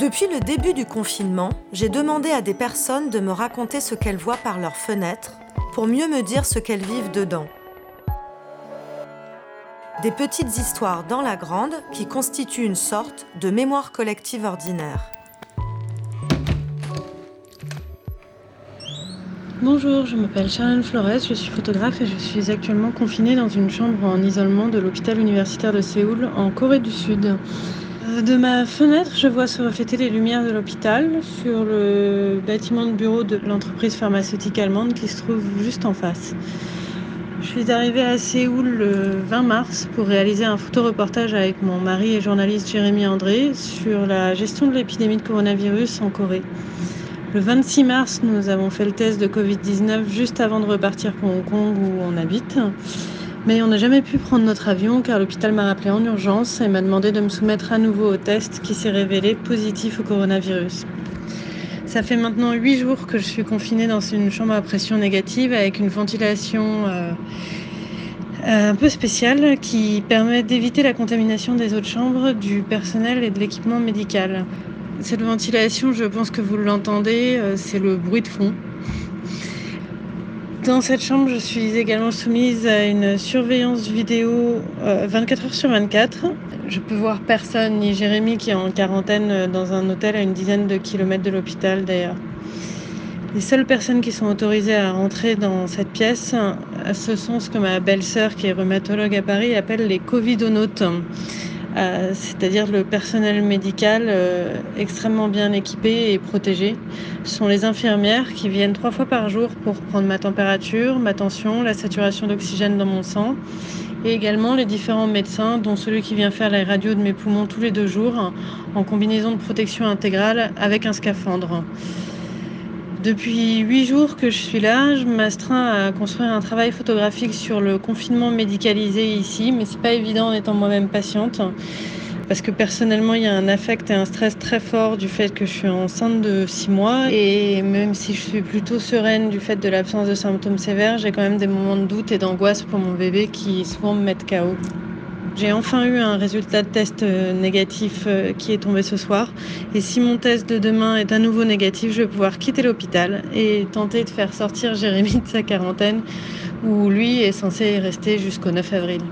Depuis le début du confinement, j'ai demandé à des personnes de me raconter ce qu'elles voient par leurs fenêtres pour mieux me dire ce qu'elles vivent dedans. Des petites histoires dans la grande qui constituent une sorte de mémoire collective ordinaire. Bonjour, je m'appelle Sharon Flores, je suis photographe et je suis actuellement confinée dans une chambre en isolement de l'hôpital universitaire de Séoul en Corée du Sud. De ma fenêtre, je vois se refléter les lumières de l'hôpital sur le bâtiment de bureau de l'entreprise pharmaceutique allemande qui se trouve juste en face. Je suis arrivée à Séoul le 20 mars pour réaliser un photoreportage avec mon mari et journaliste Jérémy André sur la gestion de l'épidémie de coronavirus en Corée. Le 26 mars, nous avons fait le test de Covid-19 juste avant de repartir pour Hong Kong où on habite. Mais on n'a jamais pu prendre notre avion car l'hôpital m'a rappelé en urgence et m'a demandé de me soumettre à nouveau au test qui s'est révélé positif au coronavirus. Ça fait maintenant huit jours que je suis confinée dans une chambre à pression négative avec une ventilation euh, euh, un peu spéciale qui permet d'éviter la contamination des autres chambres, du personnel et de l'équipement médical. Cette ventilation, je pense que vous l'entendez, euh, c'est le bruit de fond. Dans cette chambre, je suis également soumise à une surveillance vidéo 24 euh, heures sur 24. Je peux voir personne, ni Jérémy qui est en quarantaine euh, dans un hôtel à une dizaine de kilomètres de l'hôpital d'ailleurs. Les seules personnes qui sont autorisées à rentrer dans cette pièce, ce sont ce que ma belle-sœur, qui est rhumatologue à Paris, appelle les covidonautes. Euh, c'est-à-dire le personnel médical euh, extrêmement bien équipé et protégé. Ce sont les infirmières qui viennent trois fois par jour pour prendre ma température, ma tension, la saturation d'oxygène dans mon sang, et également les différents médecins, dont celui qui vient faire la radio de mes poumons tous les deux jours, en combinaison de protection intégrale avec un scaphandre. Depuis huit jours que je suis là, je m'astreins à construire un travail photographique sur le confinement médicalisé ici, mais c'est pas évident en étant moi-même patiente. Parce que personnellement, il y a un affect et un stress très fort du fait que je suis enceinte de six mois. Et même si je suis plutôt sereine du fait de l'absence de symptômes sévères, j'ai quand même des moments de doute et d'angoisse pour mon bébé qui souvent me mettent KO. J'ai enfin eu un résultat de test euh, négatif euh, qui est tombé ce soir. Et si mon test de demain est à nouveau négatif, je vais pouvoir quitter l'hôpital et tenter de faire sortir Jérémy de sa quarantaine, où lui est censé rester jusqu'au 9 avril.